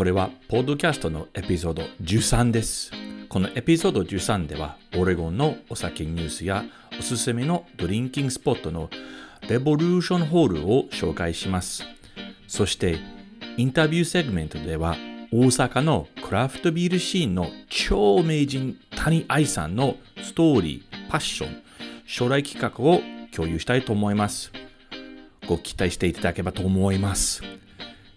これはポッドキャストのエピソード13です。このエピソード13ではオレゴンのお酒ニュースやおすすめのドリンキングスポットのレボリューションホールを紹介します。そしてインタビューセグメントでは大阪のクラフトビールシーンの超名人谷愛さんのストーリー、パッション、将来企画を共有したいと思います。ご期待していただければと思います。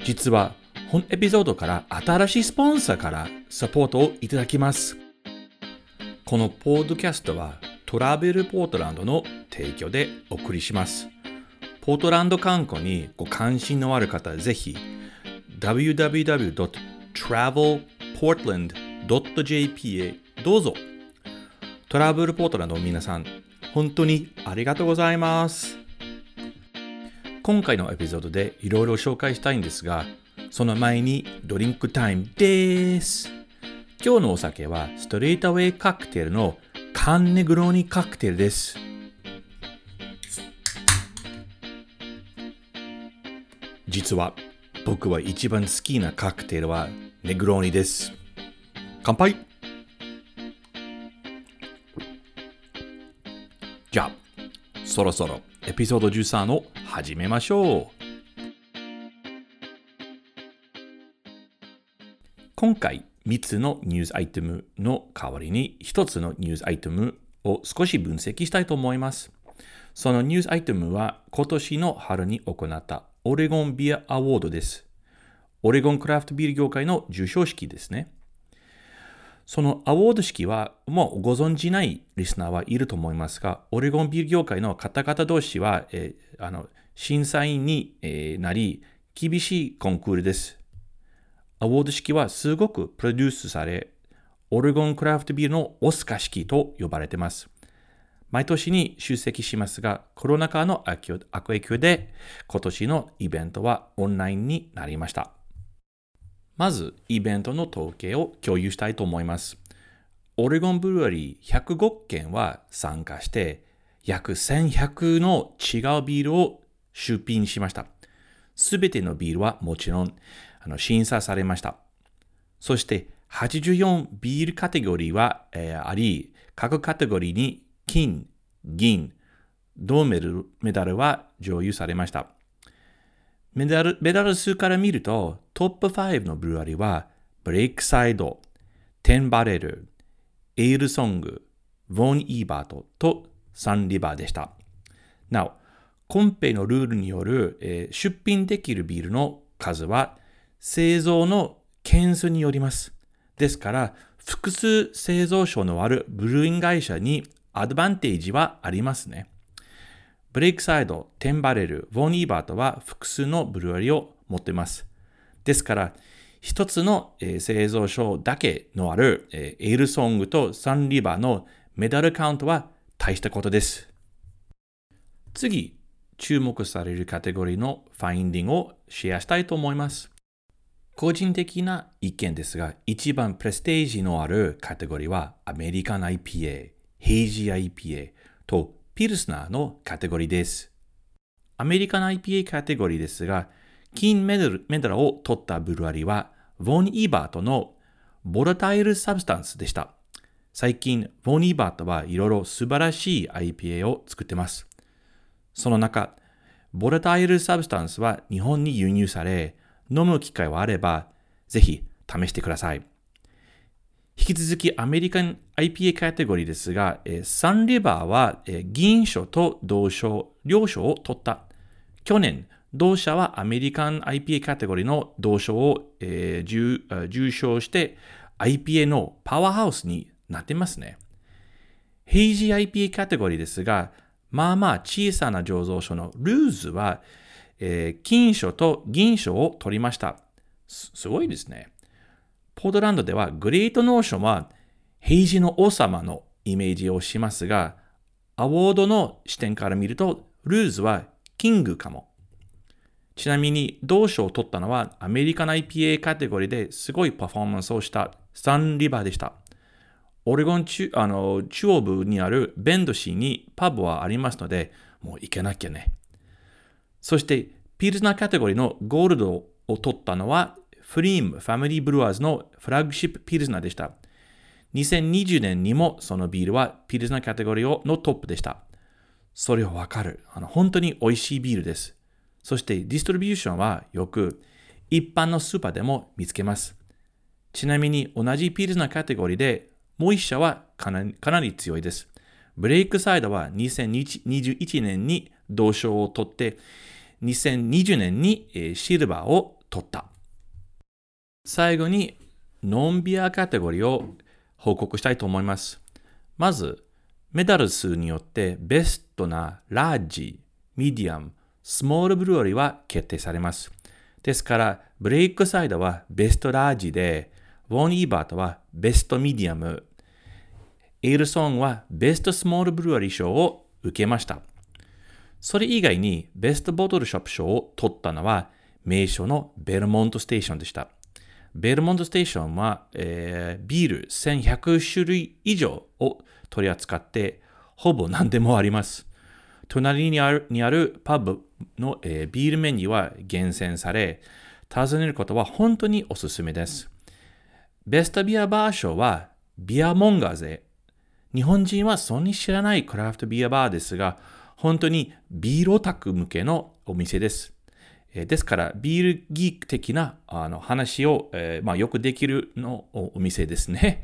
実は本エピソードから新しいスポンサーからサポートをいただきます。このポッドキャストはトラベルポートランドの提供でお送りします。ポートランド観光にご関心のある方はぜひ www.travelportland.jp へどうぞ。トラブルポートランドの皆さん、本当にありがとうございます。今回のエピソードでいろいろ紹介したいんですが、その前にドリンクタイムです。今日のお酒はストレートウェイカクテルのカンネグローニカクテルです。実は僕は一番好きなカクテルはネグローニです。乾杯じゃあ、そろそろエピソード13を始めましょう。今回3つのニュースアイテムの代わりに1つのニュースアイテムを少し分析したいと思います。そのニュースアイテムは今年の春に行ったオレゴンビアアワードです。オレゴンクラフトビール業界の授賞式ですね。そのアワード式はもうご存じないリスナーはいると思いますが、オレゴンビール業界の方々同士は、えー、あの審査員に、え、なり、厳しいコンクールです。アワード式はすごくプロデュースされ、オレゴンクラフトビールのオスカ式と呼ばれています。毎年に出席しますが、コロナ禍の悪影響で今年のイベントはオンラインになりました。まず、イベントの統計を共有したいと思います。オレゴンブルワリー105件は参加して、約1100の違うビールを出品しました。すべてのビールはもちろんあの審査されました。そして84ビールカテゴリーは、えー、あり、各カテゴリーに金、銀、銅メダルは上優されました。メダルメダル数から見ると、トップ5のブルワリは、ブレイクサイド、テンバレル、エールソング、ヴォン・イーバートとサンリバーでした。なお、コンペのルールによる、えー、出品できるビールの数は製造の件数によります。ですから、複数製造所のあるブルーイン会社にアドバンテージはありますね。ブレイクサイド、テンバレル、ヴォニーバートは複数のブルワリを持っています。ですから、一つの、製造所だけのある、エールソングとサンリバーのメダルカウントは大したことです。次、注目されるカテゴリーのファインディングをシェアしたいと思います。個人的な意見ですが、一番プレステージのあるカテゴリーはアメリカン IPA、hazy IPA とピルスナーのカテゴリーです。 American IPA カテゴリーですが、金メダルメダルを取ったブルワリは、ヴォン・イーバートのボラタイル・サブスタンスでした。最近、 Von Ebert はいろいろ素晴らしい IPA を作ってます。その中、 Volatile Substance は日本に輸入され、飲む機会はあれば、ぜひ試してください。引き続きアメリカン IPA カテゴリーですが、サンリバーは、銀賞と銅賞、両賞を取った。去年、同社はアメリカン IPA カテゴリーの銅賞を、えー、重賞して IPA のパワーハウスになってますね。ヘイジー IPA カテゴリーですが、まあまあ小さな醸造所のルーズは、えー、金賞と銀賞を取りましたす。ごいですね。ポートランドではグレートノーションは平時の王様のイメージをしますが、アワードの視点から見ると、ルーズはキングかも。ちなみに、同賞を取ったのはアメリカの IPA カテゴリーですごいパフォーマンスをしたサンリバーでした。オレゴン中あの中央部にあるベンド市にパブはありますので、もう行けなきゃね。そして、ピルズナーカテゴリーのゴールドを取ったのは、 pFriem Family Brewers のフラッグシップピルズナーでした。2020年にもそのビールはピルズナーカテゴリーのトップでした。それはわかる。あの本当に美味しいビールです。そして distribution はよく一般のスーパーでも見つけます。ちなみに同じピルズナーカテゴリーでもう一社はかなかなり強いです。Breakside は2021年に同賞を取って2020年にシルバーを取った。最後に non-beer カテゴリーを報告したいと思います。まず、メダル数によってベストな large、medium、small brewery は決定されます。ですから、 Breakside は best large で、Von Ebert は best medium、Alesong は best small brewery 賞を受けました。それ以外に best bottle shop 賞を取ったのは名所の Belmont Station でした。 Belmont Station は、えー、ビール1100種類以上を取り扱ってほぼ何でもあります。隣にあるにあるパブの、えー、ビールメニューは厳選され、訪ねることは本当におすすめです。ベストビアバー賞はビアモンガーゼ。日本人はそんなに知らないクラフトビアバーですが、本当にビールオタク向けのお店です。ですから、ビールギーク的なあの話を、えーまあ、よくできるのお店ですね、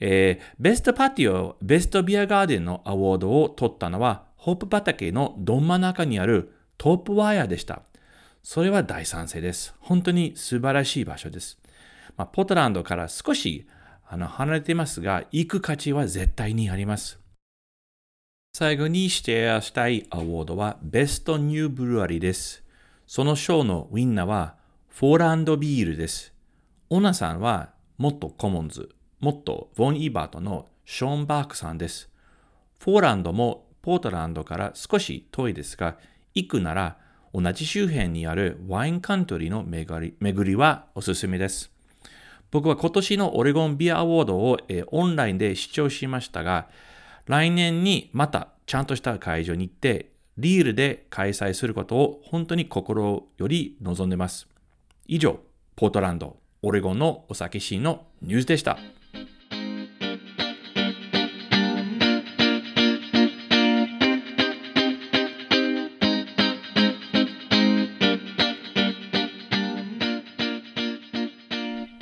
えー。ベストパティオ、ベストビアガーデンのアワードを取ったのは、ホープ畑のど真ん中にあるトープワイヤーでした。それは大賛成です。本当に素晴らしい場所です。まあ、ポートランドから少しあの離れていますが、行く価値は絶対にあります。最後にシェアしたいアワードはベストニューブルアリです。その賞のウィンナーはフォーランドビールです。オナさんはもっとコモンズ、もっとヴォン・イバートのショーン・バークさんです。フォーランドもポートランドから少し遠いですが、行くなら同じ周辺にあるワインカントリーの巡り巡りはおすすめです。僕は今年のオレゴンビアアワードを、えオンラインで視聴しましたが、来年にまたちゃんとした会場に行って、リールで開催することを本当に心より望んでます。以上、ポートランド、オレゴンのお酒シーンのニュースでした。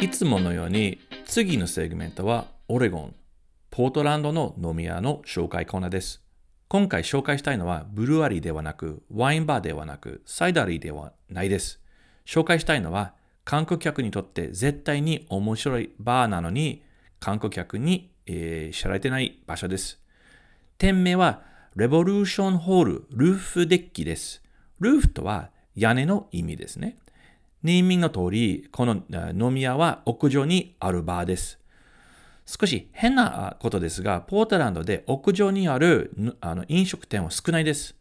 いつものように次のセグメントはオレゴン、ポートランドの飲み屋の紹介コーナーです。今回紹介したいのはブルワリーではなく、ワインバーではなく、サイダリーではないです。紹介したいのは観光客にとって絶対に面白いバーなのに観光客に、えー、知られてない場所です。店名はレボリューションホールルーフデッキです。ルーフとは屋根の意味ですね。ネーミングの通り、この飲み屋は屋上にあるバーです。少し変なことですが、ポートランドで屋上にあるあの飲食店は少ないです。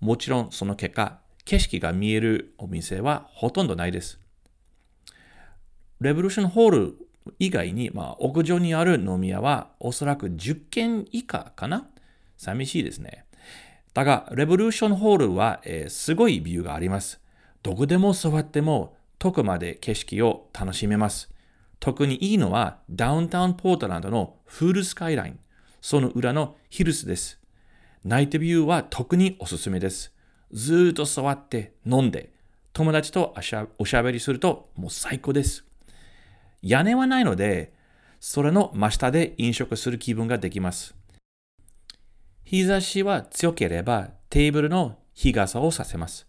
もちろんその結果、景色が見えるお店はほとんどないです。レボリューションホール以外に、まあ、屋上にある飲み屋はおそらく10軒以下かな？寂しいですね。だが、レボリューションホールは、えー、すごいビューがあります。どこでも座っても遠くまで景色を楽しめます。特にいいのはダウンタウンポートランドのフールスカイライン、その裏のヒルスです。ナイトビューは特におすすめです。ずっと座って飲んで、友達とおしゃべりするともう最高です。屋根はないので、それの真下で飲食する気分ができます。日差しは強ければテーブルの日傘をさせます。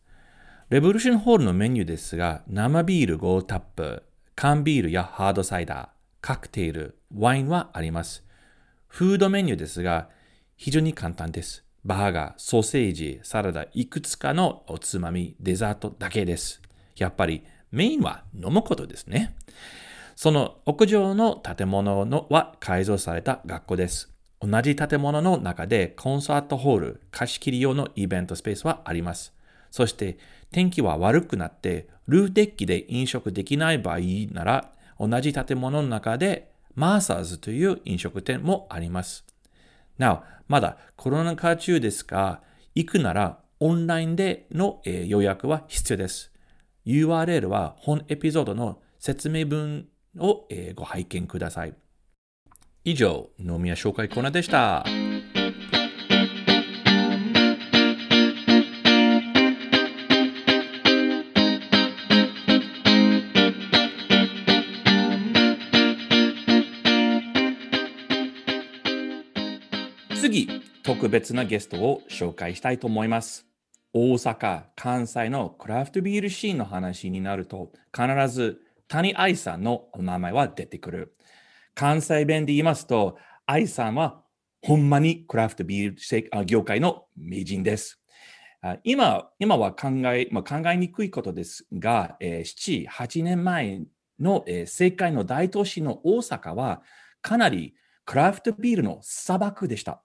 レボリューションホールのメニューですが、生ビール5タップ、缶ビールやハードサイダー、カクテール、ワインはあります。フードメニューですが、非常に簡単です。バーガー、ソーセージ、サラダ、いくつかのおつまみ、デザートだけです。やっぱりメインは飲むことですね。その屋上の建物のは改造された学校です。同じ建物の中でコンサートホール、貸し切り用のイベントスペースはあります。そして天気は悪くなってルーデッキで飲食できない場合なら同じ建物の中でマーサーズという飲食店もあります。なお、まだコロナ禍中ですが、行くならオンラインでの予約は必要です。URL は本エピソードの説明文をご拝見ください。以上、飲み屋紹介コーナーでした。次、特別なゲストを紹介したいと思います。大阪、関西のクラフトビールシーンの話になると、必ず谷愛さんのお名前は出てくる。関西弁で言いますと、愛さんはほんまにクラフトビール業界の名人です。今今は考え、まあ、考えにくいことですが、えー、7、8年前の、えー、世界の大都市の大阪はかなりクラフトビールの砂漠でした。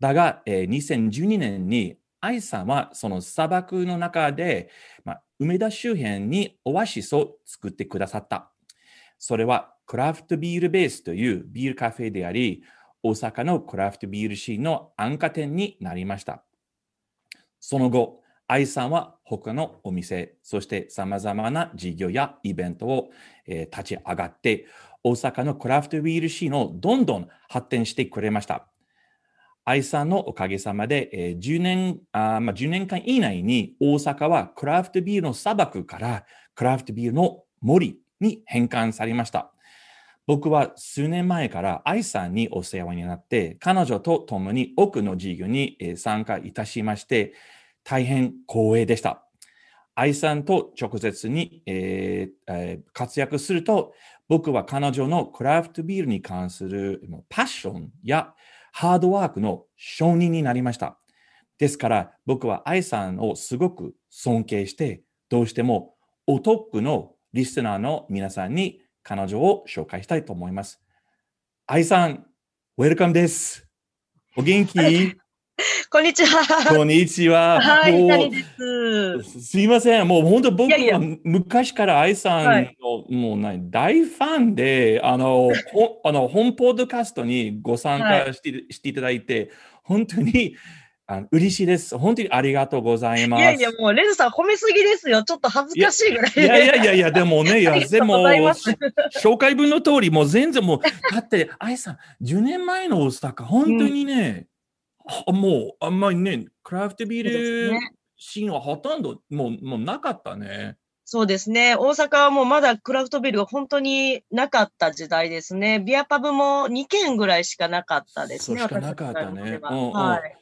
だが、えー、2012年に愛さんはその砂漠の中で、まあ、梅田周辺にオアシスを作ってくださった。それはクラフトビールベースというビールカフェであり、大阪のクラフトビールシーンの安価店になりました。その後、愛さんは他のお店、そして様々な事業やイベントを、えー、立ち上がって、大阪のクラフトビールシーンをどんどん発展してくれました。愛さんのおかげさまで、えー、10, 年あ、まあ、10年間以内に大阪はクラフトビールの砂漠からクラフトビールの森に変換されました。僕は数年前から愛さんにお世話になって、彼女と共に多くの授業に参加いたしまして、大変光栄でした。愛さんと直接に、えーえー、活躍すると、僕は彼女のクラフトビールに関するパッションやハードワークの承認になりました。ですから僕は愛さんをすごく尊敬して、どうしてもお得のリスナーの皆さんに彼女を紹介したいと思います。愛さん、ウェルカムです。お元気？こんにちは。こんにちは。はい、です。すいません。もう本当僕は昔から愛さんの、はい、もうない大ファンで、あの、あの本ポッドキャストにご参加してはい、していただいて、本当にあの嬉しいです。本当にありがとうございます。いやいや、もう、レズさん褒めすぎですよ。ちょっと恥ずかしいぐらい。いやいやいやいや、でもね、いや、でも、紹介文の通り、もう全然もう、だって、愛さん、10年前の大阪、本当にね、もうあんまりね、クラフトビールシーンはほとんどもうもうなかったね。そうですね。大阪はもうまだクラフトビールが本当になかった時代ですね。ビアパブも2軒ぐらいしかなかったですね。そうしかなかったね。うんうん、はい。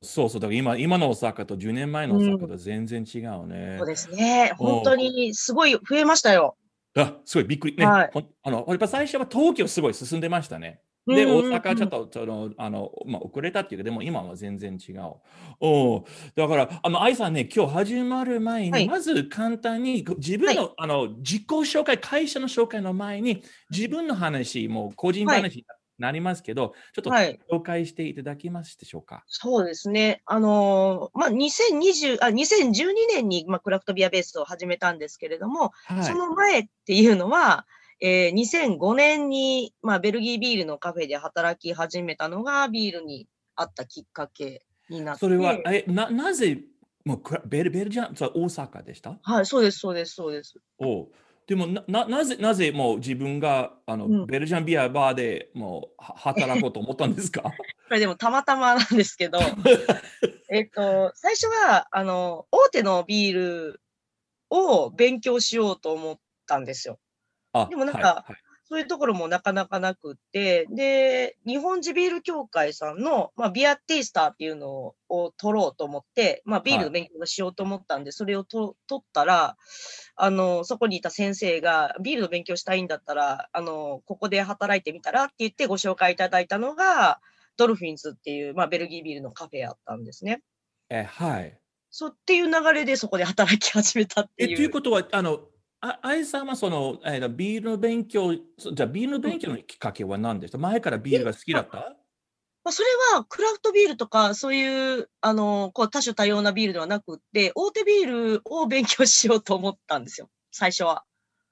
そうそうだから今今の大阪と10年前の大阪と全然違うね。そうですね。本当にすごい増えましたよ。あ、すごいびっくりね。はい、あのやっぱ最初は東京すごい進んでましたね。で、大阪ちょっと、その、あの、まあ、遅れたっていうか、でも今は全然違う。おだから、あの、愛さんね、今日始まる前に、はい、まず簡単に自分の、はい、あの、自己紹介、会社の紹介の前に、自分の話、もう個人話になりますけど、はい、ちょっと紹介していただけますでしょうか？そうですね。あのまあ、2020あ2012年に、まあ、クラフトビアベースを始めたんですけれども、その前っていうのは、えー、2005年に、まあ、ベルギービールのカフェで働き始めたのがビールにあったきっかけになって。それは、えななぜもうベルベルジャン、大阪でした？はい、そうです、そうです、そうです。おでもなななぜなぜもう自分があの、うん、ベルジャンビアバーでもう働こうと思ったんですか？これでもたまたまなんですけど えっと最初はあの大手のビールを勉強しようと思ったんですよ。でもなんか、はいはい、そういうところもなかなかなくって、で、日本地ビール協会さんの、まあ、ビアテイスターっていうのを取ろうと思って、まあ、ビールの勉強をしようと思ったんで、はい、それをと取ったら、あの、そこにいた先生が、ビールの勉強したいんだったら、あの、ここで働いてみたらって言ってご紹介いただいたのが、ドルフィンズっていう、まあ、ベルギービールのカフェやったんですね。え、はい。そうっていう流れでそこで働き始めたっていう。え、ということは、あの、あ、あいさんはその、えー、ビールの勉強、じゃあビールの勉強のきっかけは何でした？前からビールが好きだった？まあ、それはクラフトビールとか、そういう、あの、こう多種多様なビールではなくて、大手ビールを勉強しようと思ったんですよ、最初は。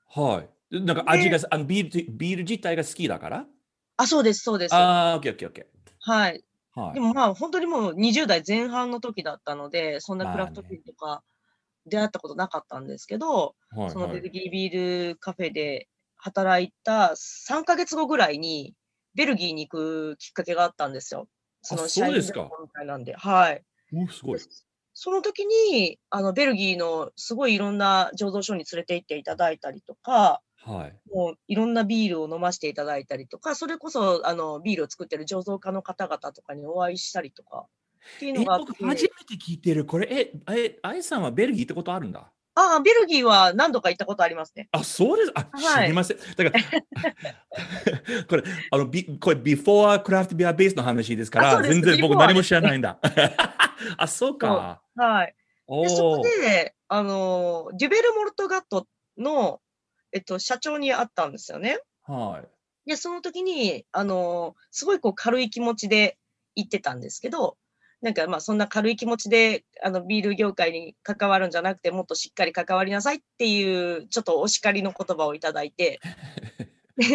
はい。なんか味が、あのビールビール自体が好きだから？あ、そうです、そうです。ああ、オッケーオッケーオッケー。はい。はい、でもまあ、本当にもう20代前半の時だったので、そんなクラフトビールとか出会ったことなかったんですけど、はいそのベルギービールカフェで働いた3か月後ぐらいに、ベルギーに行くきっかけがあったんですよ。その社員ですかみたいなんで。はい。おすごい。その時に、あの、ベルギーのすごいいろんな醸造所に連れて行っていただいたりとか、はい。もういろんなビールを飲ませていただいたりとか、それこそ、あの、ビールを作ってる醸造家の方々とかにお会いしたりとか、っていうのが僕初めて聞いてる。これ、え、え、あいさんはベルギー行ったことあるんだ？ああ、ベルギーは何度か行ったことありますね。あ、そうです。あ、はい、知りません。だから、これ、あの、ビこれ、ビフォークラフトビアベースの話ですから、全然僕何も知らないんだ。あ、そうか。はい。でそこで、あの、デュベルモルトガットの、えっと、社長に会ったんですよね。はい。で、その時に、あの、すごいこう軽い気持ちで行ってたんですけど、なんかまあそんな軽い気持ちであのビール業界に関わるんじゃなくてもっとしっかり関わりなさいっていうちょっとお叱りの言葉をいただいて。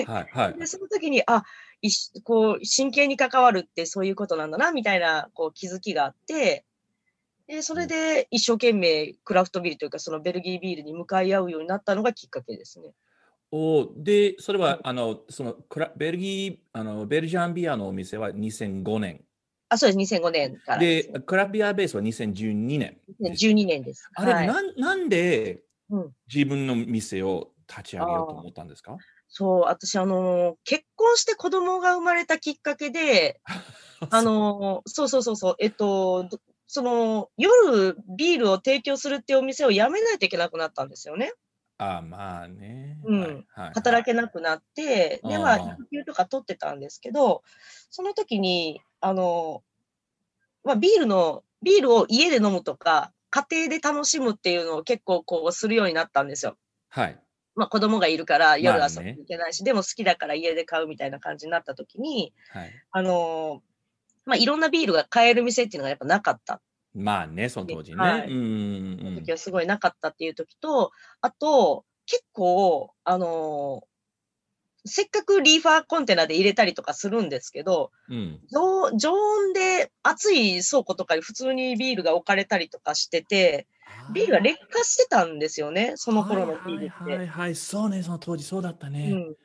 はいはい、でその時にあいこう真剣に関わるってそういうことなんだなみたいなこう気づきがあって。でそれで一生懸命クラフトビールというかそのベルギービールに向かい合うようになったのがきっかけですね。おでそれは、あのそのベルギーあのベルジャンビアのお店は2005年あ、そうです、2005年からでで、クラビアベースは2012年。2012年です。あれ、はい、ななんで自分の店を立ち上げようと思ったんですか、そう、私、あの、結婚して子供が生まれたきっかけで、あの、そうそうそうそう、えっと、その、夜ビールを提供するっていうお店を辞めないといけなくなったんですよね。あまあね。うん、はい。はい、働けなくなって、で、まあ、育休とか取ってたんですけど、その時に、あの、まあ、ビールの、ビールを家で飲むとか、家庭で楽しむっていうのを結構こうするようになったんですよ。はい。まあ子供がいるから夜遊びに行けないし、まあね、でも好きだから家で買うみたいな感じになった時に、はい、あのまあいろんなビールが買える店っていうのがやっぱなかった。まあね、その当時ね。はい、うん。時はすごいなかったっていう時と、あと、結構、あのせっかくリーファーコンテナで入れたりとかするんですけど、うん、常常温で暑い倉庫とかに普通にビールが置かれたりとかしてて、ビールが劣化してたんですよね、その頃のビールって。はいはい、はい、そうね、その当時そうだったね。うん、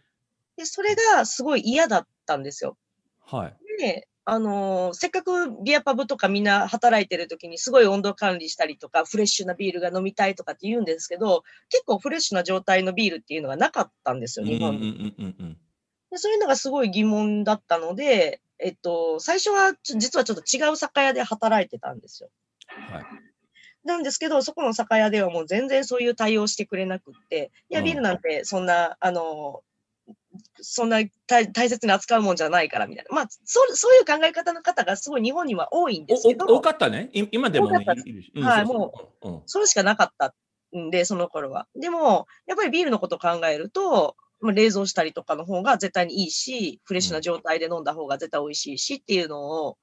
でそれがすごい嫌だったんですよ。はい。で、あのー、せっかくビアパブとかみんな働いてる時にすごい温度管理したりとか、フレッシュなビールが飲みたいとかって言うんですけど、結構フレッシュな状態のビールっていうのがなかったんですよ、日本に。でそういうのがすごい疑問だったので、えっと、最初は実はちょっと違う酒屋で働いてたんですよ。はい。なんですけど、そこの酒屋ではもう全然そういう対応してくれなくって、いや、ビールなんてそんな、あの、そんな大切に扱うもんじゃないからみたいな。まあ、そそういう考え方の方がすごい日本には多いんですけど。多かったね。今でも、ね、はい、もう、それしかなかったんで、その頃は。でも、やっぱりビールのことを考えると、まあ、冷蔵したりとかの方が絶対にいいし、フレッシュな状態で飲んだ方が絶対美味しいしっていうのを、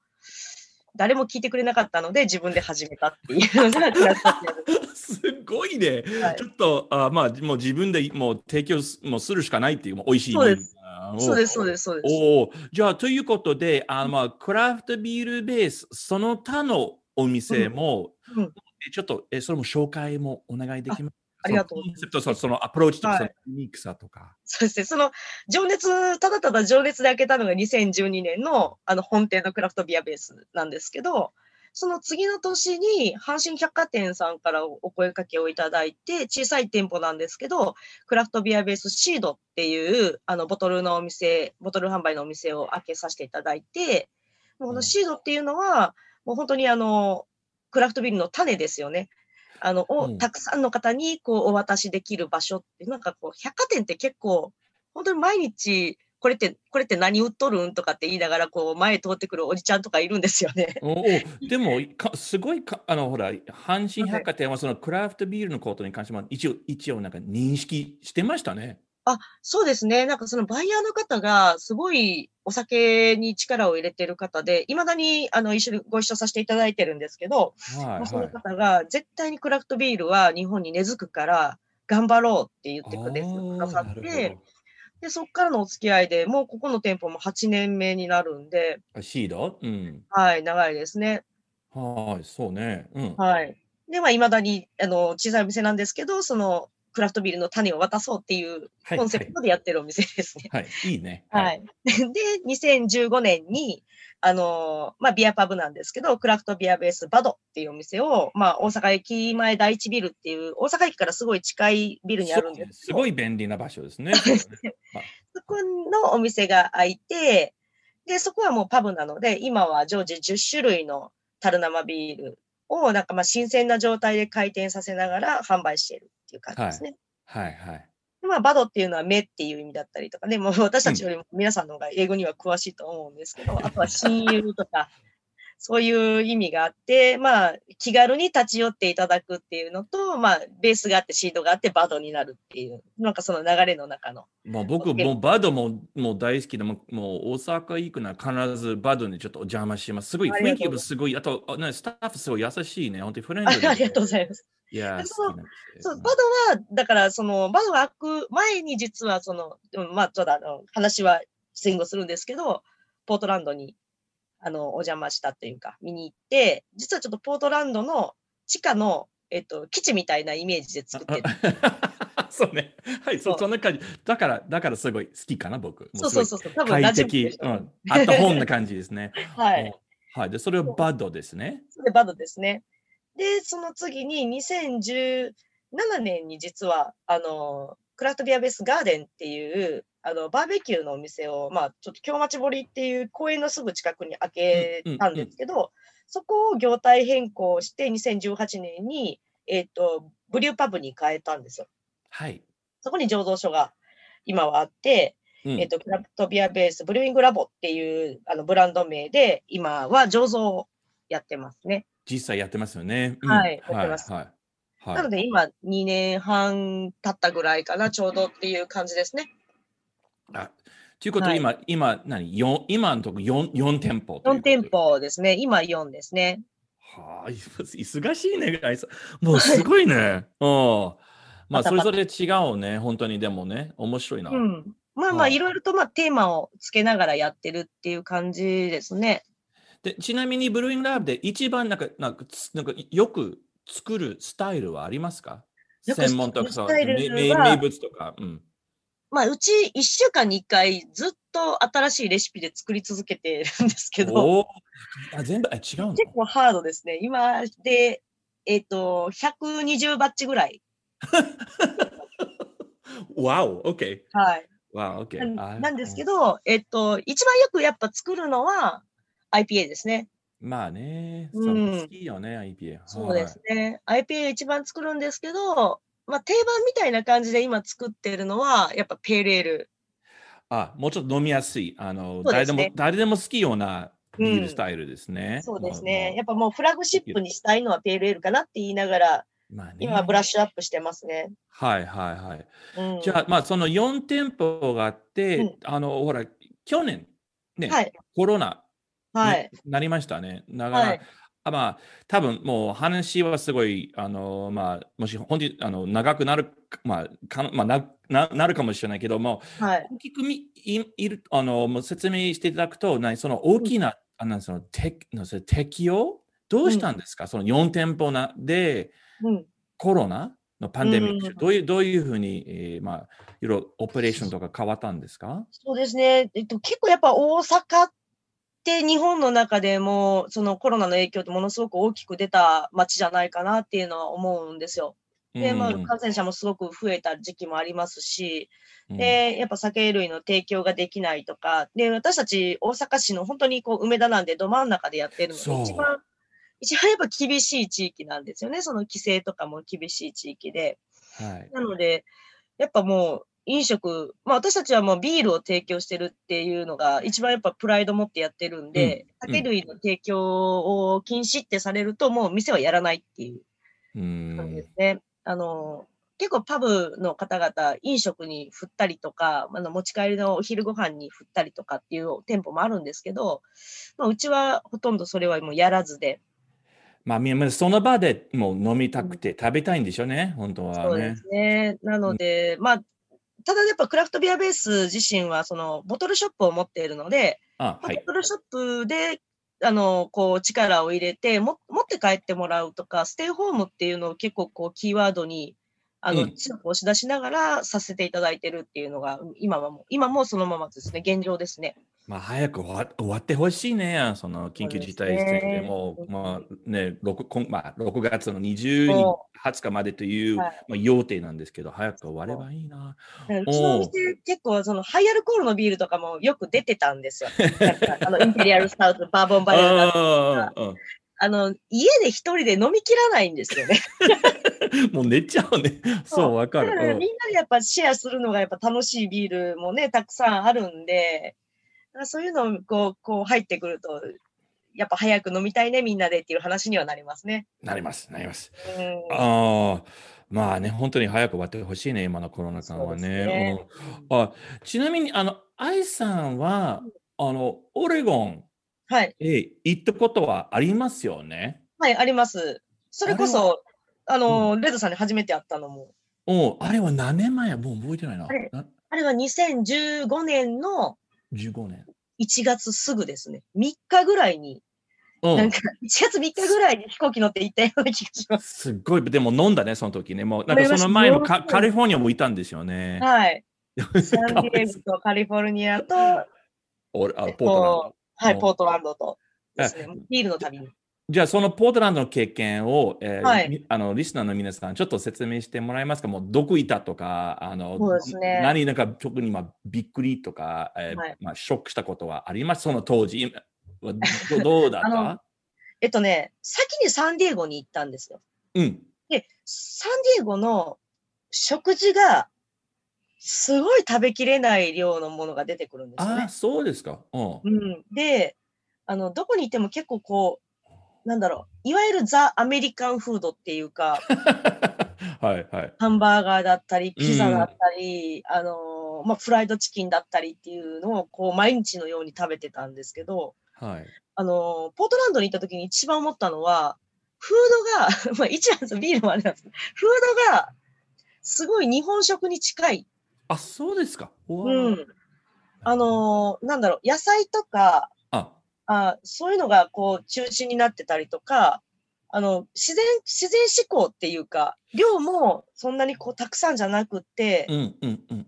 誰も聞いてくれなかったので自分で始めたっていうのが すごいね、はい、ちょっとあまあもう自分でもう提供もするしかないっていうもう美味しいそうですそうですそうです。そうですおじゃあということであまあクラフトビールベースその他のお店も、うん。うん、ちょっとえそれも紹介もお願いできますありがとうございます。そのそのアプローチとか、そのユニークさとか。そうですね。その情熱、ただただ情熱で開けたのが2012年のあの本店のクラフトビアベースなんですけど、その次の年に阪神百貨店さんからお声かけをいただいて、小さい店舗なんですけど、クラフトビアベースシードっていうあのボトルのお店、ボトル販売のお店を開けさせていただいて、このシードっていうのは、もう本当にあの、クラフトビールの種ですよね。あの、をたくさんの方にこうお渡しできる場所って、なんかこう、百貨店って結構、本当に毎日これって、これって何売っとるんとかって言いながら、こう、前通ってくるおじちゃんとかいるんですよね。おお、でもか、すごいか、あの、ほら、阪神百貨店はそのクラフトビールのことに関しても、一応、一応なんか認識してましたね。あ、そうですね。なんかそのバイヤーの方が、すごいお酒に力を入れてる方で、いまだにあの一緒にご一緒させていただいてるんですけど、はいはい、その方が、絶対にクラフトビールは日本に根付くから、頑張ろうって言ってくださって、で、そこからのお付き合いで、もうここの店舗も8年目になるんで。シード？うん。はい、長いですね。はい、そうね。うん。はい。で、まあ、未だに、あの、小さいお店なんですけど、その、クラフトビールの種を渡そうっていうコンセプトでやってるお店ですね。はい、はい、いいね。はい。で、2015年に、あの、まあ、ビアパブなんですけど、クラフトビアベースバドっていうお店を、まあ、大阪駅前第一ビルっていう、大阪駅からすごい近いビルにあるんですすごい便利な場所ですね。そこのお店が開いて、で、そこはもうパブなので、今は常時10種類の樽生ビールを、なんかまあ新鮮な状態で回転させながら販売しているっていう感じですね。はい、はい、はいまあ、バドっていうのは目っていう意味だったりとかね、もう私たちよりも皆さんの方が英語には詳しいと思うんですけど、あとは親友とか、そういう意味があって、まあ、気軽に立ち寄っていただくっていうのと、まあ、ベースがあって、シードがあって、バドになるっていう、なんかその流れの中の。まあ、僕、もうバドももう大好きでも、もう大阪行くなら必ずバドにちょっとお邪魔します。すごい雰囲気もすごい、あと、ね、スタッフすごい優しいね、本当にフレンドありがとうございます。いやそう、そう、バドは、だから、その、バドが開く前に実は、その、まあ、ちょっとあの、話は前後するんですけど、ポートランドに、あの、お邪魔したっていうか、見に行って、実はちょっとポートランドの地下の、えっと、基地みたいなイメージで作ってる。そうね。はい、そうそんな感じ。だから、だからすごい好きかな、僕。そうそうそう。多分快適、うん。あった本な感じですね。はい。はい。で、それはバドですね。それバドですね。で、その次に2017年に実は、あの、クラフトビアベースガーデンっていう、あの、バーベキューのお店を、まあ、ちょっと京町堀っていう公園のすぐ近くに開けたんですけど、そこを業態変更して2018年に、えっ、ー、と、ブリューパブに変えたんですよ。はい。そこに醸造所が今はあって、うん、えっ、ー、と、クラフトビアベースブリューイングラボっていうあのブランド名で、今は醸造をやってますね。実際やってますよね。うん、はい、やってます。はい。はい、なので今2年半経ったぐらいかな、ちょうどっていう感じですね。あということで今、はい、今何？4、今のところ 4, 4店舗4店舗ですね。今4ですね。はあ、忙しいね。もうすごいね。うん。まあ、それぞれ違うね。本当にでもね、面白いな。うん。まあまあ、いろいろとまあテーマをつけながらやってるっていう感じですね。でちなみにブルーイングラブで一番なんかなんかなんかよく作るスタイルはありますか？専門とか名物とか。うん、まあ、うち1週間に1回ずっと新しいレシピで作り続けてるんですけど。あ全部あ違うの結構ハードですね。今で、えっ、ー、と、120バッチぐらい。わお、OK。はい。わお、OK。なんですけど、えっ、ー、と、一番よくやっぱ作るのは、IPA ですね。まあね、うん好きよね、IPA。そうですね。IPA 一番作るんですけど、まあ定番みたいな感じで今作ってるのは、やっぱペールエール。あ、もうちょっと飲みやすい。あの、誰でも、誰でも好きようなビールスタイルですね。そうですね。やっぱもうフラグシップにしたいのはペールエールかなって言いながら、まあね、今ブラッシュアップしてますね。はいはいはい。うん、じゃあ、まあその4店舗があって、うん、あの、ほら、去年、ね、はい、コロナはい、なりましたね。だから、はい、あまあ、多分もう話はすごい、あのまあ、もし本当にあの長くなる、まあかまあなな、なるかもしれないけども、はい、大きくみいいるあのもう説明していただくと、なその大きな、うん、あのそのてのそ適用？どうしたんですか、うん、その4店舗なで、うん、コロナ？のパンデミック、うん、どういうどういうふうに、えー、まあ、いろいろオペレーションとか変わったんですか？そうですね、えっと、結構やっぱ大阪で、日本の中でも、そのコロナの影響ってものすごく大きく出た街じゃないかなっていうのは思うんですよ。で、まあ、感染者もすごく増えた時期もありますし、で、やっぱ酒類の提供ができないとか、で、私たち大阪市の本当にこう梅田なんでど真ん中でやってるので、一番、一番やっぱ厳しい地域なんですよね。その規制とかも厳しい地域で。はい。なので、やっぱもう、飲食、まあ私たちはもうビールを提供してるっていうのが一番やっぱプライド持ってやってるんで、うん、酒類の提供を禁止ってされるともう店はやらないっていう感じですね。あの、結構パブの方々、飲食に振ったりとか、あの持ち帰りのお昼ご飯に振ったりとかっていう店舗もあるんですけど、まあ、うちはほとんどそれはもうやらずで。まあ、その場でもう飲みたくて食べたいんでしょうね、本当は、ね、そうですね。なので、うん、まあ、ただやっぱクラフトビアベース自身はそのボトルショップを持っているので、あはい、ボトルショップであの、こう、力を入れても、持って帰ってもらうとか、ステイホームっていうのを結構、こう、キーワードにあの、強く押し出しながらさせていただいてるっていうのが、今はもう、今もそのままですね、現状ですね。まあ、早く終わ終わってほしいね、その緊急事態宣言でも、まあね、6, まあ、6月の20日、20日までという、はい、まあ、要定なんですけど、早く終わればいいな。うちのお店、結構そのハイアルコールのビールとかもよく出てたんですよ。あのインペリアルスタウト、バーボンバレルとか。あの、家で一人で飲み切らないんですよね。もう寝ちゃうね。そう、わかる。みんなでやっぱシェアするのがやっぱ楽しいビールもね、たくさんあるんで、そういうのこう、こう入ってくると、やっぱ早く飲みたいね、みんなでっていう話にはなりますね。なります、なります。ああ。まあね、本当に早く終わってほしいね、今のコロナ禍はね。ねあちなみに、あの、愛さんは、あの、オレゴンはい。え、行ったことはありますよね？はい、あります。それこそ、あの、うん、レッドさんに初めて会ったのも。おあれは何年前もう覚えてないな。あれあれは2015年の15年。1月すぐですね。3日ぐらいに、うん、なんか1月3日ぐらいに飛行機乗って行ったような気がします。すごい、でも飲んだね、その時ね。もうなんかその前のカカリフォルニアもいたんですよね。はい。サンディエゴとカリフォルニアと、おあポートランド。はい、ポートランドとですね。ビールの旅に。じゃあ、そのポートランドの経験を、えーはい、あのリスナーの皆さん、ちょっと説明してもらえますか？もう、どこいたとか、あの、そうですね、何、なんか特に、まあ、びっくりとか、えー、はい、まあ、ショックしたことはありますその当時。どうだった？えっとね、先にサンディエゴに行ったんですよ。うん。で、サンディエゴの食事が、すごい食べきれない量のものが出てくるんですよね。あ、そうですか。うん。で、あの、どこにいても結構こう、なんだろう、いわゆるザ・アメリカンフードっていうか、はいはい。ハンバーガーだったり、ピザだったり、うん、あの、まあ、フライドチキンだったりっていうのを、こう、毎日のように食べてたんですけど、はい。あの、ポートランドに行った時に一番思ったのは、フードが、まあ、一番ですビールもあれなんですけど、フードが、すごい日本食に近い。あ、そうですか。うん。あのなんだろう、野菜とか、あそういうのがこう中心になってたりとか、あの、自然、自然思考っていうか、量もそんなにこうたくさんじゃなくて、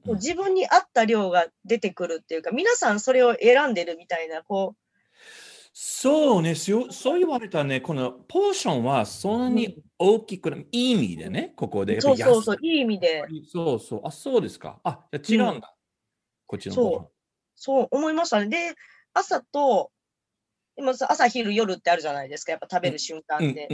自分に合った量が出てくるっていうか、皆さんそれを選んでるみたいな、こう。そうね、そうそう言われたね、このポーションはそんなに大きく、うん、いい意味でね、ここで。そうそうそう、いい意味で。そうそう、あ、そうですか。あ、じゃ違うんだ。うん、こっちのそう、そう思いましたね。で、朝と今朝昼夜ってあるじゃないですか、やっぱ食べる瞬間で。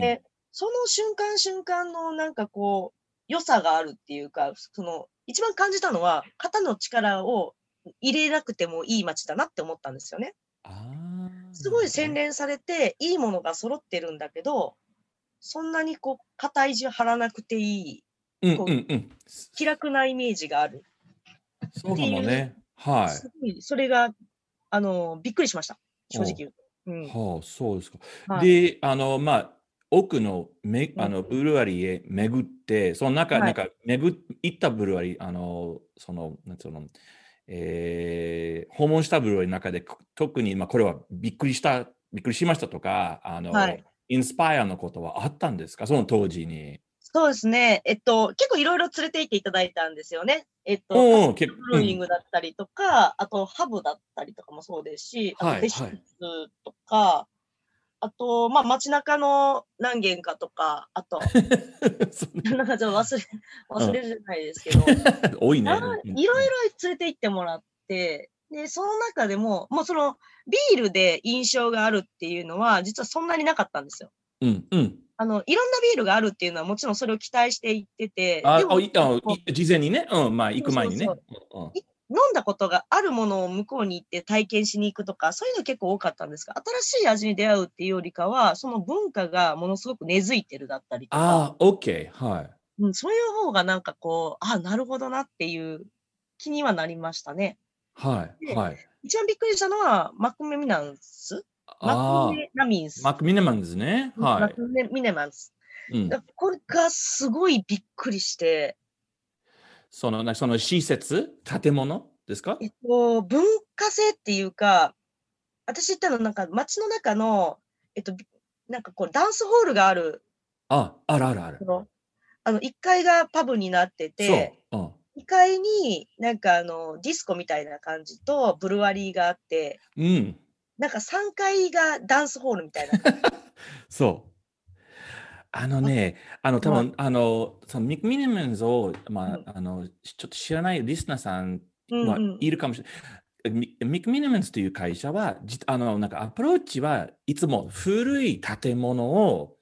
で、その瞬間瞬間のなんかこう、良さがあるっていうか、その、一番感じたのは、肩の力を入れなくてもいい街だなって思ったんですよね。すごい洗練されて、いいものが揃ってるんだけど、そんなにこう、肩意地張らなくていい、気楽なイメージがある。そうかもね。はい。それが、あの、びっくりしました。正直言うと。うん、はあ、そうですか。はい、で、あの、まあ、奥のめあのブルワリーへ巡って、その中、はい、なんか巡行ったブルワリー、あの、その、なんつうの、えー、訪問したブルワリーの中で、特に、まあ、これはびっくりした、びっくりしましたとか、あの、はい、インスパイアのことはあったんですか、その当時に。そうですね。えっと、結構いろいろ連れて行っていただいたんですよね。えっと、ブルーイングだったりとか、うん、あとハブだったりとかもそうですし、あとデシッとか、はい、あと、まあ街中の何軒かとか、あと、なんかちょっと忘れ、忘れるじゃないですけど、多いね。いろいろ連れて行ってもらって、で、その中でも、もうそのビールで印象があるっていうのは、実はそんなになかったんですよ。うんうん。あの、いろんなビールがあるっていうのはもちろんそれを期待していってて。あ、あ事前にね？うん、まあ行く前にね。飲んだことがあるものを向こうに行って体験しに行くとか、そういうの結構多かったんですが、新しい味に出会うっていうよりかは、その文化がものすごく根付いてるだったりとか。ああ、OK。はい。うん、そういう方がなんかこう、ああ、なるほどなっていう気にはなりましたね。はい。はい。一番びっくりしたのは、マクメミナンスマクミナミンス。マクミネマンズね。はい。マクミネマンス。うん、これがすごいびっくりして、その、その施設、建物ですか？えっと、文化性っていうか、私言ったのなんか街の中の、えっと、なんかこうダンスホールがある。あ、あるあるある。あの、1階がパブになってて、そう。うん、2階になんかあの、ディスコみたいな感じとブルワリーがあって、うん。なんか3階がダンスホールみたいな。そう。あのね、あの、多分、あの、そのミック・ミネメンズを、まあ、あの、ちょっと知らないリスナーさんはいるかもしれない。ミック・ミネメンズという会社は、あの、なんかアプローチはいつも古い建物を、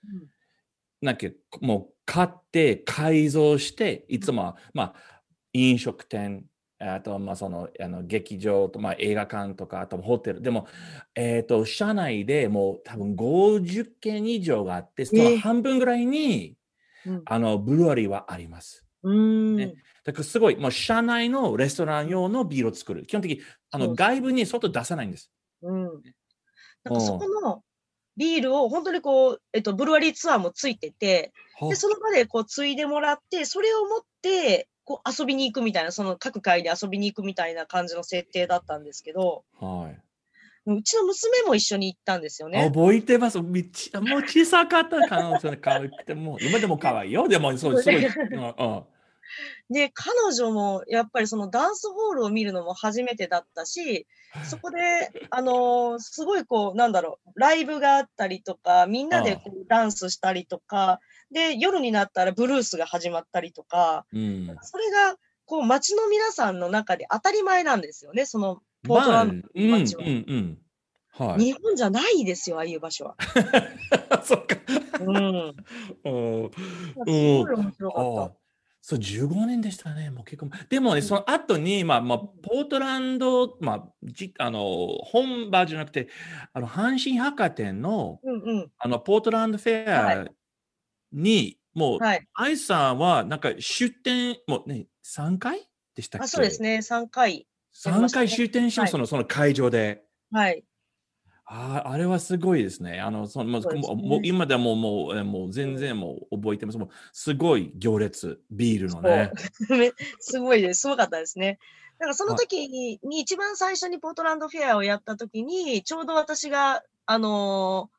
なんかもう買って改造して、いつもは、まあ、飲食店、あと、まあ、その、あの劇場と、まあ、映画館とか、あとホテル。でも、えっ、ー、と、社内でもう多分50件以上があって、その半分ぐらいに、うん、あの、ブルワリーはあります。うん、ね、だからすごい、もう社内のレストラン用のビールを作る。基本的に、あの、外部に外出さないんです。うん。なんかそこのビールを本当にこう、えっと、ブルワリーツアーもついてて、で、その場でこう、継いでもらって、それを持って、こう遊びに行くみたいな、その各会で遊びに行くみたいな感じの設定だったんですけど、はい。うちの娘も一緒に行ったんですよね。覚えてます。もう小さかった彼女の可愛くて、もう今でも可愛いよ。でも、そう、すごい。うんで、彼女もやっぱりそのダンスホールを見るのも初めてだったし、そこで、あのー、すごいこう、なんだろう、ライブがあったりとか、みんなでこうダンスしたりとか、で、夜になったらブルースが始まったりとか、うん、それが、こう、街の皆さんの中で当たり前なんですよね、その、ポートランドの街は。まあ、うんうんはい、日本じゃないですよ、ああいう場所は。そっか。うん。すごい面白かった。そう、15年でしたね。もう結構。でもね、その後に、まあ、まあ、ポートランド、まあ、じあの、本場じゃなくて、あの、阪神百貨店の、うんうん、あの、ポートランドフェアに、もう、はい、愛さんは、なんか出店、もうね、3回でしたっけ？あそうですね、3回、ね。3回出店します、はい、その、その会場で。はい。ああれはすごいですね。あのそのもう、ね、もう今でももうもう全然もう覚えてます。もうすごい行列、ビールのね。すごいです。すごかったですね。だからその時にに一番最初にポートランドフェアをやった時に、ちょうど私が、あの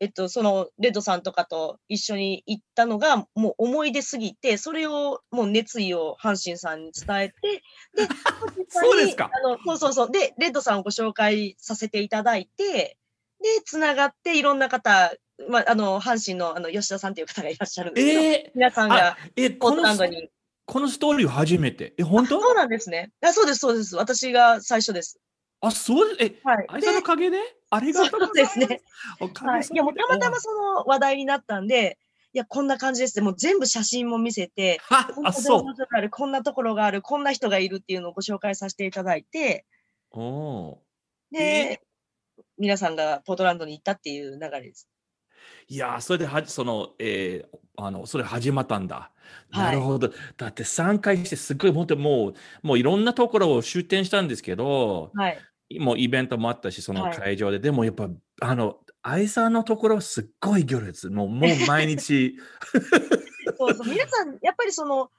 えっと、その、レッドさんとかと一緒に行ったのが、もう思い出すぎて、それを、もう熱意を阪神さんに伝えて、で、そうですか。あの、そうそうそう。で、レッドさんをご紹介させていただいて、で、つながっていろんな方、まあ、あの、阪神の、あの、吉田さんという方がいらっしゃるんですけど、えー、皆さんが、えポートランドに。このストーリーを初めて。え、本当？そうなんですね。あそうです、そうです。私が最初です。あ、そう。え、はい、あいさんの陰でありがそうですね。はい、いや、もうたまたまその話題になったんで、いや、こんな感じですもう全部写真も見せて、あ、そう。こんなところがある、こんな人がいるっていうのをご紹介させていただいて、おで、皆さんがポートランドに行ったっていう流れです。いやそれではその、えー、あのそれ始まったんだ。なるほど。はい、だって3回してすごい本当もうもういろんなところを出店したんですけど、はい、もうイベントもあったし、その会場で、はい、でもやっぱ、あの、愛さんのところすっごい行列、もうもう毎日。そうそう皆さん、やっぱりその、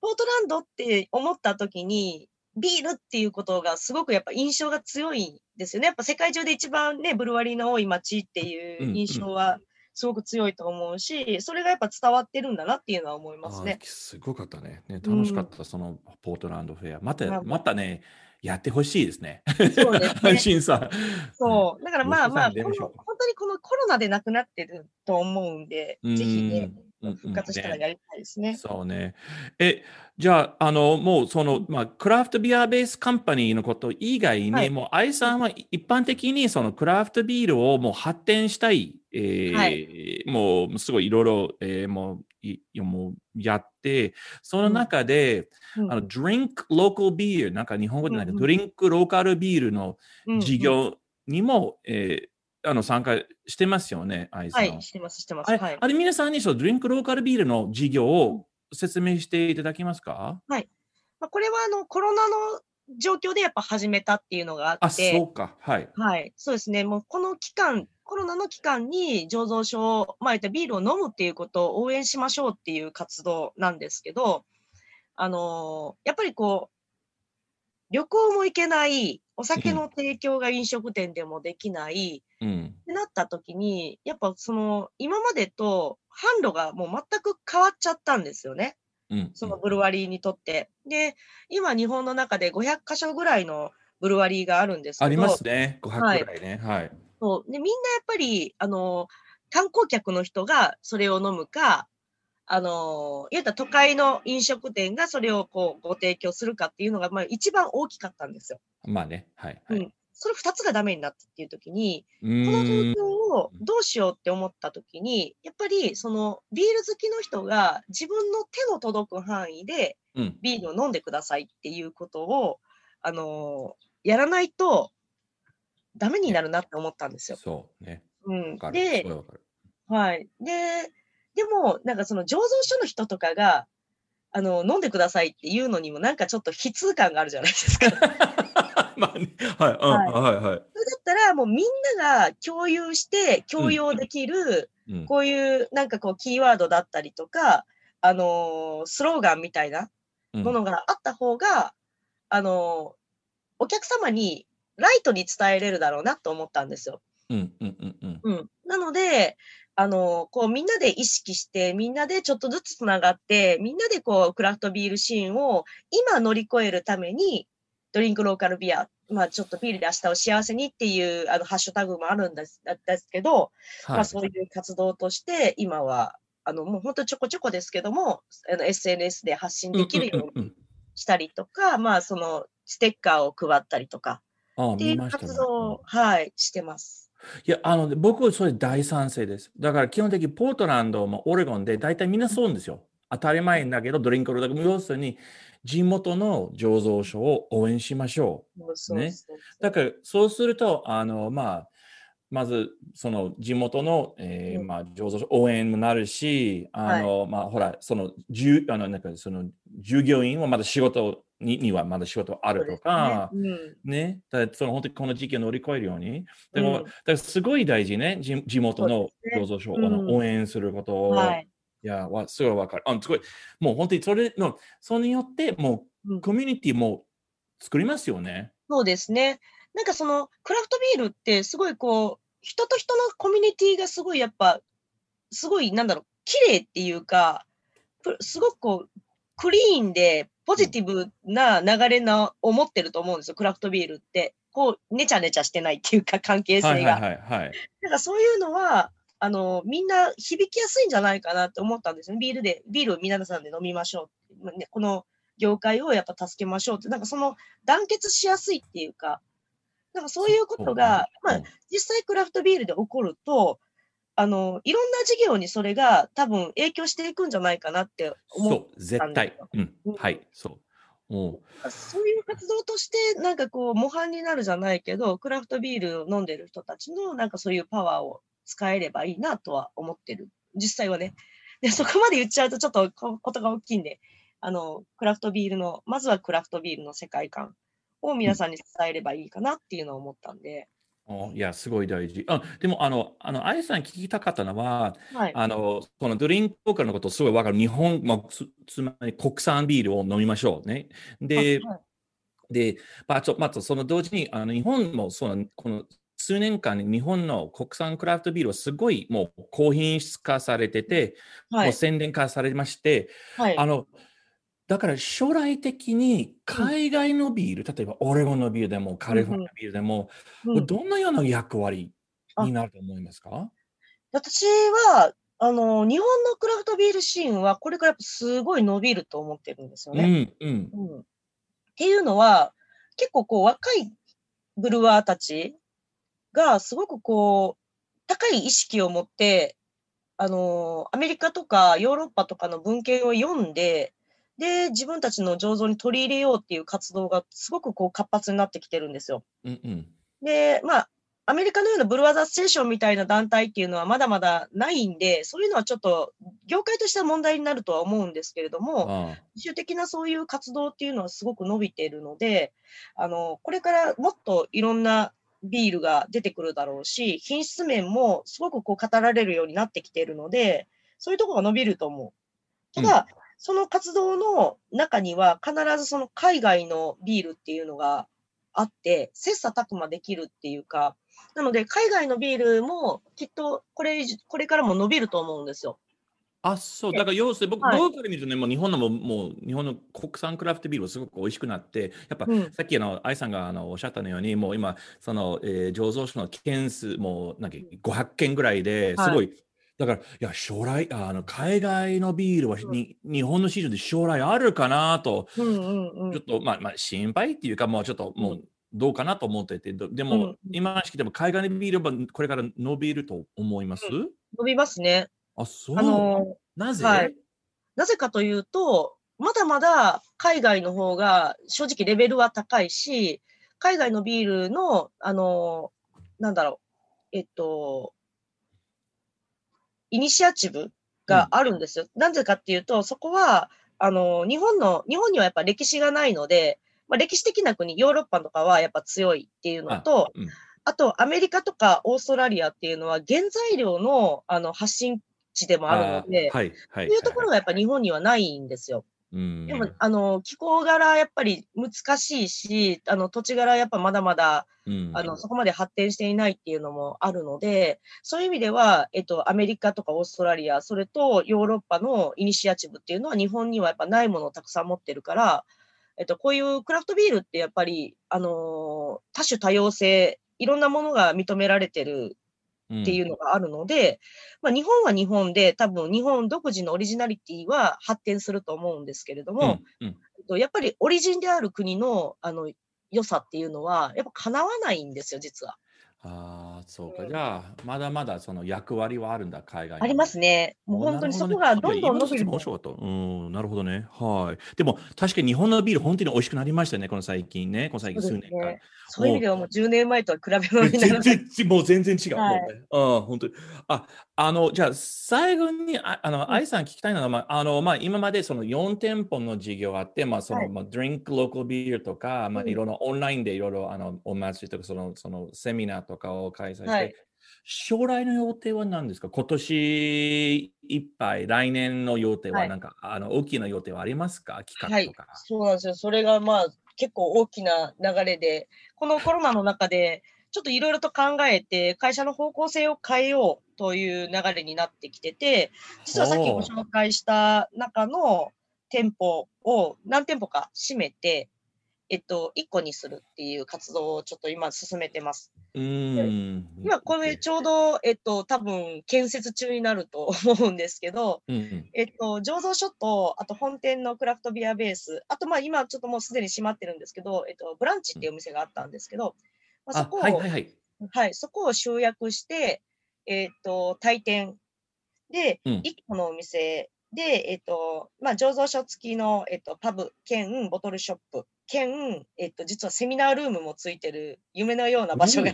ポートランドって思った時に、ビールっていうことがすごくやっぱ印象が強いんですよね。やっぱ世界中で一番ね、ブルワリーの多い街っていう印象はすごく強いと思うし、それがやっぱ伝わってるんだなっていうのは思いますね。すごかったね。ね楽しかった、うん、そのポートランドフェア。また、またね、やってほしいですね。そうですね。審査。そう。だからまあまあ、本当にこのコロナで亡くなってると思うんで、ぜひね、復活したらやりたいですね。ねそうね。え、じゃあ、あの、もうその、まあ、クラフトビアベースカンパニーのこと以外に、はい、もう、愛さんは一般的にそのクラフトビールをもう発展したい、えー、はい、もう、すごいいろいろ、えー、もう、いもうやって、その中で、うん、あの、ドリンクローカルビール、なんか日本語でなんか、ドリンクローカルビールの事業にも、うんうん、えーあの参加してますよね、はい、してます、してます。あれ、はい、あれ皆さんにそのドリンクローカルビールの事業を説明していただけますか？はい。まあ、これはあのコロナの状況でやっぱ始めたっていうのがあって。あ、そうか。はい。はい。そうですね。もうこの期間、コロナの期間に醸造所、まあ、ビールを飲むっていうことを応援しましょうっていう活動なんですけど、あのー、やっぱりこう、旅行も行けない、お酒の提供が飲食店でもできない、うん、ってなった時に、やっぱその、今までと販路がもう全く変わっちゃったんですよね。うん、そのブルワリーにとって。で、今日本の中で500箇所ぐらいのブルワリーがあるんですけど。ありますね。500ぐらいね。はい。はい、そうでみんなやっぱり、あの、観光客の人がそれを飲むか、あの、言うた都会の飲食店がそれをこうご提供するかっていうのが、まあ一番大きかったんですよ。まあね。はい、はい。うん。それ二つがダメになったっていう時に、この状況をどうしようって思った時に、やっぱりそのビール好きの人が自分の手の届く範囲でビールを飲んでくださいっていうことを、あの、やらないとダメになるなって思ったんですよ。そうね。うん。で、はい。で、でも、なんかその醸造所の人とかが、あの、飲んでくださいっていうのにもなんかちょっと悲痛感があるじゃないですか。まあね、はい、はい、はい、はい。それだったらもうみんなが共有して共用できる、うん、こういうなんかこうキーワードだったりとか、あのー、スローガンみたいなものがあった方が、うん、あのー、お客様にライトに伝えれるだろうなと思ったんですよ。うん、うん、うん、うん。なので、あの、こうみんなで意識して、みんなでちょっとずつつながって、みんなでこうクラフトビールシーンを今乗り越えるために、ドリンクローカルビア、まあちょっとビールで明日を幸せにっていうあのハッシュタグもあるんですですけど、はい、まあそういう活動として今は、あのもう本当ちょこちょこですけども、SNS で発信できるようにしたりとか、まあそのステッカーを配ったりとか、っていう活動を、はい、してます。いや、あの、僕はそれ大賛成です。だから基本的にポートランドもオレゴンで大体みんなそうですよ。当たり前だけど、ドリンクローだけど、要するに地元の醸造所を応援しましょう。ね。だからそうすると、あの、まあ、まず、その地元の、えー、まあ、醸造所応援もなるし、あの、はい、まあ、ほら、その、じゅあの、なんか、その、従業員もまだ仕事ににはまだ仕事あるとか、ね、うん、ね、だその本当にこの時期を乗り越えるように。でも、うん、だからすごい大事ね、地地元の醸造所を、ね、応援すること。を。はい、いや、わすごいわかる。あすごい、もう本当にそれの、それによって、もうコミュニティも作りますよね。そうですね。なんかその、クラフトビールってすごいこう、人と人のコミュニティがすごいやっぱ、すごい、なんだろう、綺麗っていうか、すごくこう、クリーンでポジティブな流れな、を持ってると思うんですよ、クラフトビールって。こう、ねちゃねちゃしてないっていうか、関係性が。はいはいはい、はい。だからそういうのは、あの、みんな響きやすいんじゃないかなって思ったんですよ。ビールで、ビールを皆さんで飲みましょう。この業界をやっぱ助けましょうって、なんかその団結しやすいっていうか、なんかそういうことが、まあ、実際クラフトビールで起こると、あの、いろんな事業にそれが多分影響していくんじゃないかなって思う。そう、絶対。うん。はい、そう。うそういう活動として、なんかこう、模範になるじゃないけど、クラフトビールを飲んでる人たちの、なんかそういうパワーを使えればいいなとは思ってる。実際はね。で、そこまで言っちゃうとちょっとことが大きいんで、あの、クラフトビールの、まずはクラフトビールの世界観を皆さんに伝えればいいかなっていうのを思ったんで。いや、すごい大事。あ、でも、あの、あの、あやさん聞きたかったのは、はい。あの、そのドリンクポーカーのことすごいわかる。日本、まあ、つ、つまり国産ビールを飲みましょうね。で、はい。で、まあ、ちょ、またその同時に、あの、日本もその、この数年間に日本の国産クラフトビールはすごいもう高品質化されてて、はもう宣伝化されまして、はい。あの、だから将来的に海外のビール、例えばオレゴンのビールでもカリフォルニアのビールでも、うん、どんなような役割になると思いますか？私はあの、日本のクラフトビールシーンは、これからすごい伸びると思ってるんですよね。うん、うん、うん。っていうのは、結構こう、若いブルワーたちが、すごくこう、高い意識を持って、あの、アメリカとかヨーロッパとかの文献を読んで、で、自分たちの醸造に取り入れようっていう活動がすごくこう活発になってきてるんですよ。うんうん、で、まあ、アメリカのようなブルワーザーステーションみたいな団体っていうのはまだまだないんで、そういうのはちょっと業界としては問題になるとは思うんですけれども、自主的なそういう活動っていうのはすごく伸びているので、あの、これからもっといろんなビールが出てくるだろうし、品質面もすごくこう語られるようになってきているので、そういうところが伸びると思う。ただ、うん、その活動の中には必ずその海外のビールっていうのがあって、切磋琢磨できるっていうか、なので海外のビールもきっとこれ、これからも伸びると思うんですよ。あ、そう。だから要するに僕、はい、僕から見るとね、もう日本のも、もう日本の国産クラフトビールはすごく美味しくなって、やっぱ、うん、さっきあの、愛さんがあのおっしゃったのように、もう今、その、えー、醸造所の件数も、なんか500件ぐらいですごい、だから、いや、将来、あの、海外のビールは、うん、日本の市場で将来あるかなと、うんうんうん、ちょっと、まあ、まあ、心配っていうか、もうちょっと、もう、どうかなと思ってて、でも、うん、今しきでも海外のビールはこれから伸びると思います、伸びますね。あ、そう。あのなぜ、はい、なぜかというと、まだまだ海外の方が正直レベルは高いし、海外のビールの、あの、なんだろう、えっと、イニシアチブがあるんですよ。うん、なぜかっていうと、そこは、あの、日本の、日本にはやっぱ歴史がないので、まあ、歴史的な国、ヨーロッパとかはやっぱ強いっていうのと、あうん、あと、アメリカとかオーストラリアっていうのは原材料のあの発信地でもあるので、はいはい、そういうところがやっぱ日本にはないんですよ。でも、あの、気候柄やっぱり難しいし、あの、土地柄やっぱまだまだ、あの、そこまで発展していないっていうのもあるので、そういう意味では、えっと、アメリカとかオーストラリア、それとヨーロッパのイニシアチブっていうのは日本にはやっぱないものをたくさん持ってるから、えっと、こういうクラフトビールってやっぱり、あの多種多様性、いろんなものが認められてるっていうのがあるので、うん、まあ、日本は日本で多分日本独自のオリジナリティは発展すると思うんですけれども、うんうん、やっぱりオリジンである国のあの良さっていうのはやっぱ叶わないんですよ、実は。ああ、そうか。じゃあ、まだまだその役割はあるんだ、海外ありますね。もう本当にそこがどんどん伸びる。面白かった。うん、なるほどね。はい。でも、確かに日本のビール、本当に美味しくなりましたね、この最近ね。この最近数年間。そういう意味ではもう10年前とは比べ物にな全然、もう全然違う。はい、もう、ね、本当に。あ、あの、じゃあ、最後に、ああの、愛さん聞きたいのは、まあ、あの、まあ、今までその4店舗の事業があって、まあ、その、はい、まあ、ドリンクローカルビールとか、まあ、いろいろオンラインでいろいろ、あの、お祭りとか、その、その、セミナーとかを開催して、はい、将来の予定は何ですか？今年いっぱい、来年の予定はなんか、はい、あの大きな予定はありますか？企画とか、はい、そうなんですよ。それがまあ結構大きな流れで、このコロナの中でちょっといろいろと考えて、会社の方向性を変えようという流れになってきてて、実はさっきご紹介した中の店舗を何店舗か閉めて、えっと、1個にするっていう活動をちょっと今進めてます。うん。今、これちょうど、えっと、多分建設中になると思うんですけど、うんうん、えっと、醸造所と、あと本店のクラフトビアベース、あとまあ今ちょっともうすでに閉まってるんですけど、えっと、ブランチっていうお店があったんですけど、まあ、そこを、はい。はいそこを集約して、えっと、退店。で、1個のお店で、えっと、まあ、醸造所付きの、えっと、パブ兼ボトルショップ。兼、えっと、実はセミナールームもついてる夢のような場所が、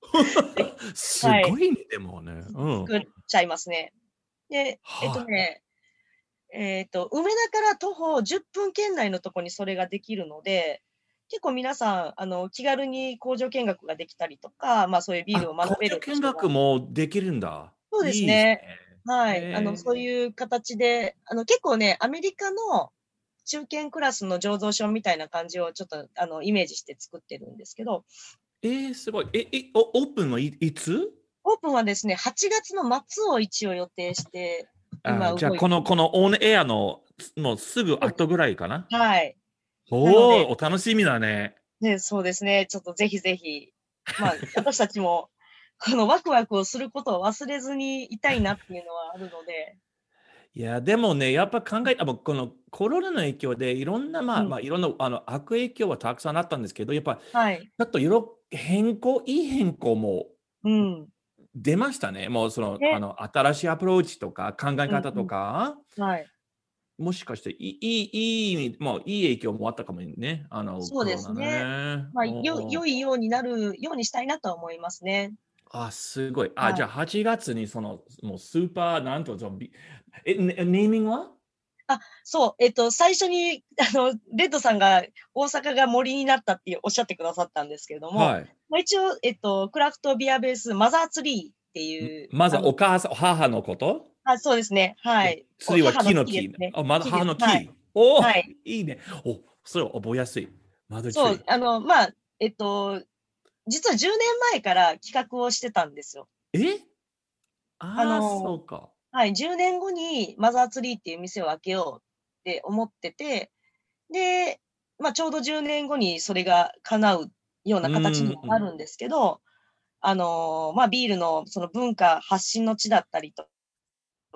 すごいね、はい、でもね。うん、作っちゃいますね。で、えっとね、えっ、と、梅田から徒歩10分圏内のとこにそれができるので、結構皆さん、あの、気軽に工場見学ができたりとか、まあそういうビールを学べる。工場見学もできるんだ。そうですね。いいすねはい。あの、そういう形で、あの、結構ね、アメリカの中堅クラスの醸造所みたいな感じをちょっと、あの、イメージして作ってるんですけど。えー、すごい。え、え、オープンはいいつ？オープンはですね、8月の末を一応予定して、今じゃあ、この、このオンエアの、もうすぐ後ぐらいかな？はい。おお、お楽しみだね。ね、そうですね。ちょっとぜひぜひ、まあ、私たちもこのワクワクをすることを忘れずにいたいなっていうのはあるので。いや、でもね、やっぱ考えた、このコロナの影響でいろんな、まあ、うん、まあ、いろんなあの悪影響はたくさんあったんですけど、やっぱ、はい、ちょっといろ変更、いい変更も出ましたね。もうその、あの新しいアプローチとか考え方とか、うんうん、はい、もしかしていい、いい、いい、まあ、いい影響もあったかもね。あの、そうですね。ねまあ、よ、良いようになるようにしたいなと思いますね。あ、すごい。あ、はい、じゃあ8月にその、もうスーパー、なんと、え、ネーミングは？あ、そう、えっと、最初に、あの、レッドさんが大阪が森になったっておっしゃってくださったんですけれども、はい、まあ、一応、えっと、クラフトビアベースマザーツリーっていう。まずお母さん、母のこと？あそうですね。はい。ツリーは木の木。ね、あ、まだ母の木？はい、おお、はい、いいね。おそれ覚えやすい。そう、あの、まあ、えっと、実は10年前から企画をしてたんですよ。え？ああの、そうか。はい、10年後にマザーツリーっていう店を開けようって思ってて、で、まあ、ちょうど10年後にそれが叶うような形になるんですけど、あの、まあ、ビールのその文化発信の地だったりと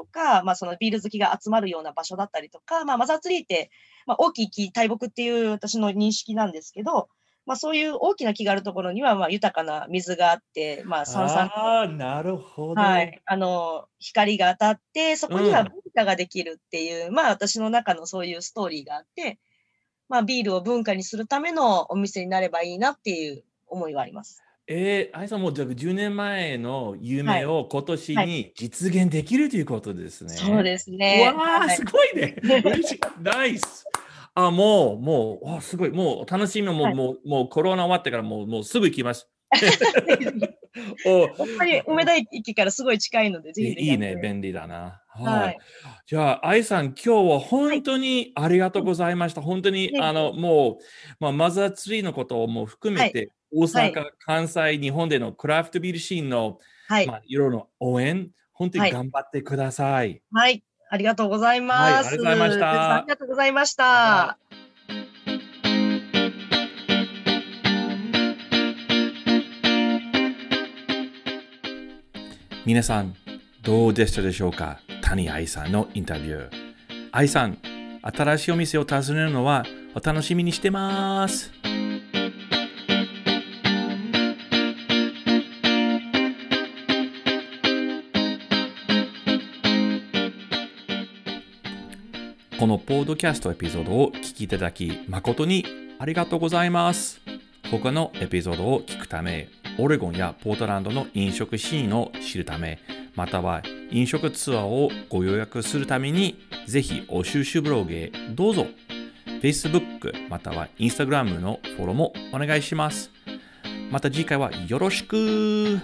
か、まあ、そのビール好きが集まるような場所だったりとか、まあ、マザーツリーって、まあ、大きい木、大木っていう私の認識なんですけど、まあ、そういう大きな木があるところには、まあ、豊かな水があって、まあ、酸酸ああ、なるほど。はい。あの、光が当たって、そこには文化ができるっていう、うん、まあ、私の中のそういうストーリーがあって、まあ、ビールを文化にするためのお店になればいいなっていう思いはあります。えー、愛さんもじゃあ10年前の夢を今年に実現できるということですね。はいはい、そうですね。わあ、すごいね。ナイス。あ、もう、もう、あすごい、もう楽しみも、はい、もう、もうコロナ終わってからもう、もうすぐ行きます。おほんまに梅田駅からすごい近いので、ぜひいいね、便利だな。はい。はい、じゃあ、愛さん、今日は本当にありがとうございました。はい、本当に、あの、もう、まあ、マザーツリーのことも含めて、大阪、関西、日本でのクラフトビールシーンの、はい、まあ、いろいろ応援、本当に頑張ってください。はいありがとうございます。はい、ありがとうございました。ありがとうございました。皆さん、どうでしたでしょうか？谷愛さんのインタビュー。愛さん、新しいお店を訪ねるのはお楽しみにしてます。このポードキャストエピソードを聞きいただき誠にありがとうございます。他のエピソードを聞くため、オレゴンやポートランドの飲食シーンを知るため、または飲食ツアーをご予約するために、ぜひお収集ブログへどうぞ。Facebook または Instagram のフォローもお願いします。また次回はよろしく